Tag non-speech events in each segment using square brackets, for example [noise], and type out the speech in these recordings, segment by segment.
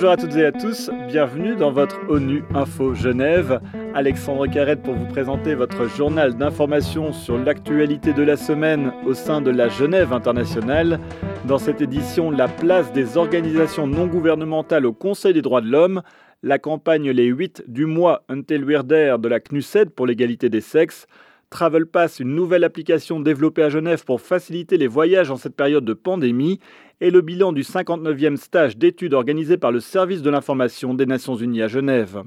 Bonjour à toutes et à tous, bienvenue dans votre ONU Info Genève. Alexandre Carrette pour vous présenter votre journal d'information sur l'actualité de la semaine au sein de la Genève internationale. Dans cette édition, la place des organisations non gouvernementales au Conseil des droits de l'homme, la campagne Les 8 du mois Untelwirder de la CNUSED pour l'égalité des sexes, Travel Pass, une nouvelle application développée à Genève pour faciliter les voyages en cette période de pandémie, et le bilan du 59e stage d'études organisé par le Service de l'information des Nations Unies à Genève.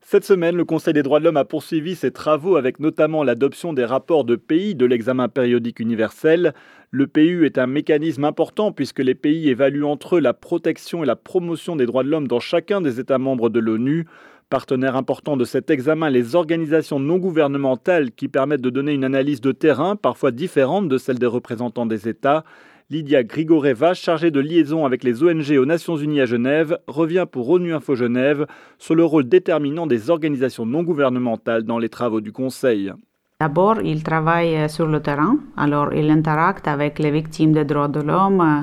Cette semaine, le Conseil des droits de l'homme a poursuivi ses travaux avec notamment l'adoption des rapports de pays de l'examen périodique universel. Le PU est un mécanisme important puisque les pays évaluent entre eux la protection et la promotion des droits de l'homme dans chacun des États membres de l'ONU. Partenaires importants de cet examen, les organisations non gouvernementales qui permettent de donner une analyse de terrain parfois différente de celle des représentants des États. Lydia Grigoreva, chargée de liaison avec les ONG aux Nations Unies à Genève, revient pour ONU Info Genève sur le rôle déterminant des organisations non gouvernementales dans les travaux du Conseil. D'abord, il travaille sur le terrain, alors il interacte avec les victimes des droits de l'homme, euh,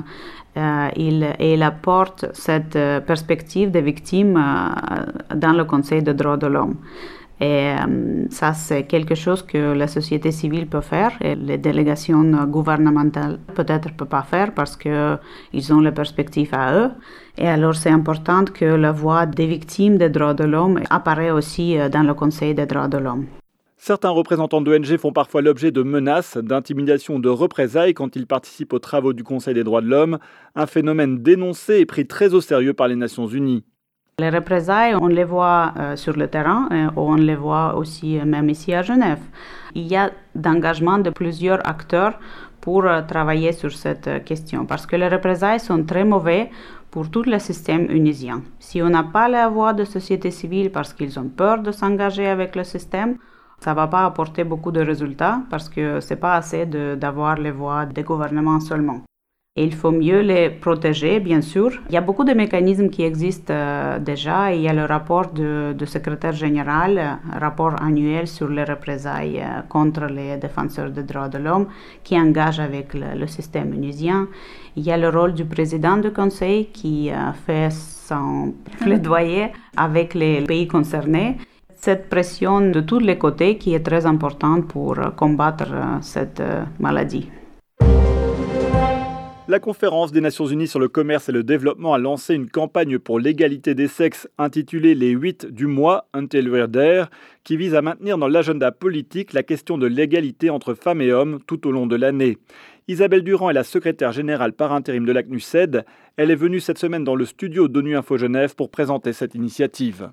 il, il, apporte cette euh, perspective des victimes euh, dans le Conseil des droits de l'homme. Et ça, c'est quelque chose que la société civile peut faire et les délégations gouvernementales peut-être ne peuvent pas faire parce qu'ils ont les perspectives à eux. Et alors, c'est important que la voix des victimes des droits de l'homme apparaît aussi dans le Conseil des droits de l'homme. Certains représentants d'ONG font parfois l'objet de menaces, d'intimidations de représailles quand ils participent aux travaux du Conseil des droits de l'homme, un phénomène dénoncé et pris très au sérieux par les Nations Unies. Les représailles, on les voit euh, sur le terrain, euh, on les voit aussi euh, même ici à Genève. Il y a d'engagement de plusieurs acteurs pour travailler sur cette question, parce que les représailles sont très mauvais pour tout le système unisien. Si on n'a pas la voix de société civile parce qu'ils ont peur de s'engager avec le système, ça ne va pas apporter beaucoup de résultats parce que ce n'est pas assez d'avoir les voix des gouvernements seulement. Et il faut mieux les protéger, bien sûr. Il y a beaucoup de mécanismes qui existent euh, déjà. Il y a le rapport du secrétaire général, un rapport annuel sur les représailles euh, contre les défenseurs des droits de l'homme, qui engage avec le, système unisien. Il y a le rôle du président du Conseil qui euh, fait son [laughs] plaidoyer avec les pays concernés cette pression de tous les côtés qui est très importante pour combattre euh, cette euh, maladie. La conférence des Nations Unies sur le commerce et le développement a lancé une campagne pour l'égalité des sexes intitulée Les 8 du mois, Until We're There, qui vise à maintenir dans l'agenda politique la question de l'égalité entre femmes et hommes tout au long de l'année. Isabelle Durand est la secrétaire générale par intérim de la CNUSED. Elle est venue cette semaine dans le studio d'ONU Info Genève pour présenter cette initiative.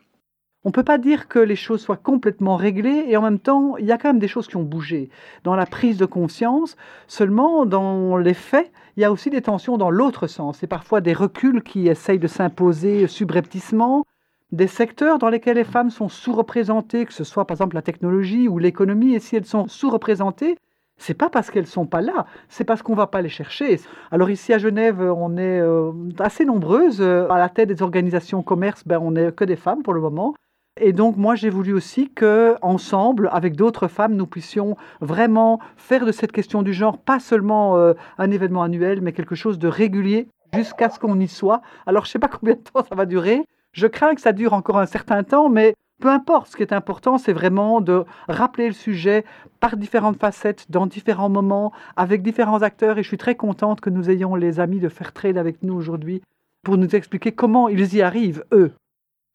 On ne peut pas dire que les choses soient complètement réglées et en même temps, il y a quand même des choses qui ont bougé dans la prise de conscience. Seulement, dans les faits, il y a aussi des tensions dans l'autre sens et parfois des reculs qui essayent de s'imposer subrepticement. Des secteurs dans lesquels les femmes sont sous-représentées, que ce soit par exemple la technologie ou l'économie, et si elles sont sous-représentées, c'est pas parce qu'elles sont pas là, c'est parce qu'on va pas les chercher. Alors ici à Genève, on est euh, assez nombreuses. À la tête des organisations commerce, ben, on n'est que des femmes pour le moment. Et donc moi j'ai voulu aussi que ensemble avec d'autres femmes nous puissions vraiment faire de cette question du genre pas seulement euh, un événement annuel mais quelque chose de régulier jusqu'à ce qu'on y soit. Alors je sais pas [laughs] combien de temps ça va durer. Je crains que ça dure encore un certain temps mais peu importe, ce qui est important, c'est vraiment de rappeler le sujet par différentes facettes, dans différents moments, avec différents acteurs. Et je suis très contente que nous ayons les amis de Fairtrade avec nous aujourd'hui pour nous expliquer comment ils y arrivent, eux.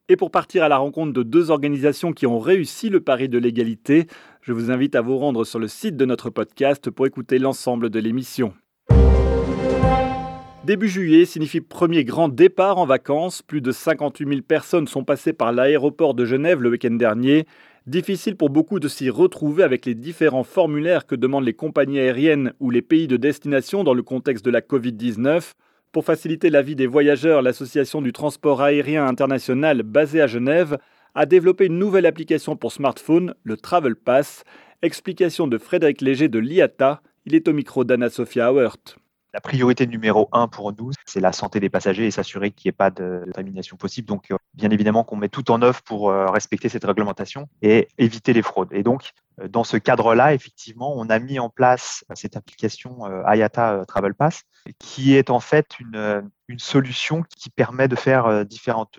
Et pour partir à la rencontre de deux organisations qui ont réussi le pari de l'égalité, je vous invite à vous rendre sur le site de notre podcast pour écouter l'ensemble de l'émission. Début juillet signifie premier grand départ en vacances. Plus de 58 000 personnes sont passées par l'aéroport de Genève le week-end dernier. Difficile pour beaucoup de s'y retrouver avec les différents formulaires que demandent les compagnies aériennes ou les pays de destination dans le contexte de la Covid-19. Pour faciliter la vie des voyageurs, l'Association du transport aérien international basée à Genève a développé une nouvelle application pour smartphone, le Travel Pass. Explication de Frédéric Léger de l'IATA. Il est au micro d'Anna-Sophia Hauert. La priorité numéro un pour nous, c'est la santé des passagers et s'assurer qu'il n'y ait pas de contamination possible. Donc, euh, bien évidemment qu'on met tout en œuvre pour euh, respecter cette réglementation et éviter les fraudes. Et donc, dans ce cadre-là, effectivement, on a mis en place cette application IATA Travel Pass, qui est en fait une, solution qui permet de faire différentes,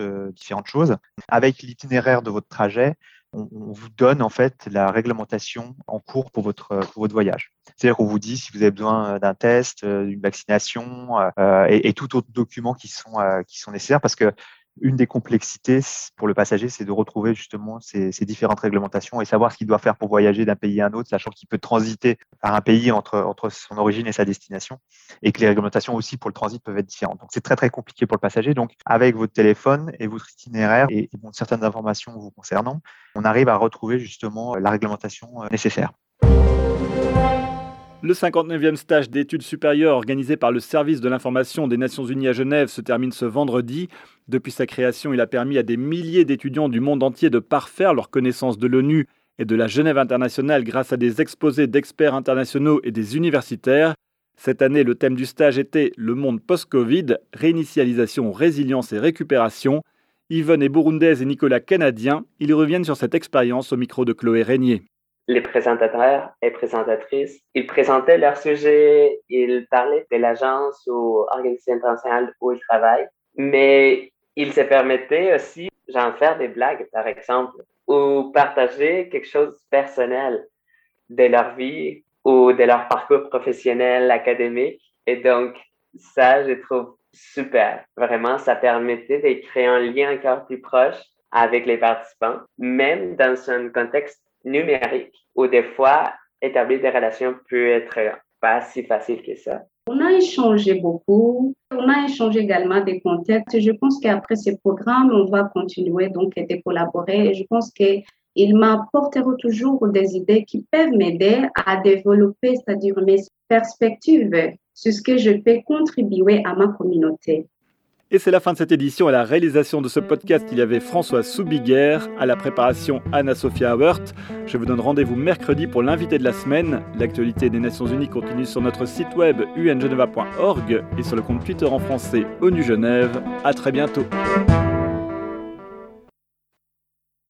choses. Avec l'itinéraire de votre trajet, on, vous donne en fait la réglementation en cours pour votre, voyage. C'est-à-dire qu'on vous dit si vous avez besoin d'un test, d'une vaccination euh, et, et, tout autre document qui sont, qui sont nécessaires parce que une des complexités pour le passager, c'est de retrouver justement ces, différentes réglementations et savoir ce qu'il doit faire pour voyager d'un pays à un autre, sachant qu'il peut transiter par un pays entre, son origine et sa destination, et que les réglementations aussi pour le transit peuvent être différentes. Donc c'est très très compliqué pour le passager. Donc avec votre téléphone et votre itinéraire et, certaines informations vous concernant, on arrive à retrouver justement la réglementation euh, nécessaire. Le 59e stage d'études supérieures organisé par le Service de l'information des Nations Unies à Genève se termine ce vendredi. Depuis sa création, il a permis à des milliers d'étudiants du monde entier de parfaire leur connaissance de l'ONU et de la Genève internationale grâce à des exposés d'experts internationaux et des universitaires. Cette année, le thème du stage était Le monde post-Covid, réinitialisation, résilience et récupération. Yvonne est burundaise et Nicolas canadien. Ils reviennent sur cette expérience au micro de Chloé Régnier les présentateurs et présentatrices, ils présentaient leur sujet, ils parlaient de l'agence ou organisation internationale où ils travaillent, mais ils se permettaient aussi d'en faire des blagues, par exemple, ou partager quelque chose de personnel de leur vie ou de leur parcours professionnel, académique. Et donc, ça, je trouve super. Vraiment, ça permettait de créer un lien encore plus proche avec les participants, même dans un contexte numérique où des fois, établir des relations peut être pas si facile que ça. On a échangé beaucoup. On a échangé également des contacts. Je pense qu'après ces programmes, on va continuer donc de collaborer. Et je pense qu'ils m'apporteront toujours des idées qui peuvent m'aider à développer, c'est-à-dire mes perspectives sur ce que je peux contribuer à ma communauté. Et c'est la fin de cette édition. À la réalisation de ce podcast, il y avait François Soubiguer, à la préparation Anna-Sophia Hauert. Je vous donne rendez-vous mercredi pour l'invité de la semaine. L'actualité des Nations Unies continue sur notre site web ungeneva.org et sur le compte Twitter en français ONU Genève. À très bientôt.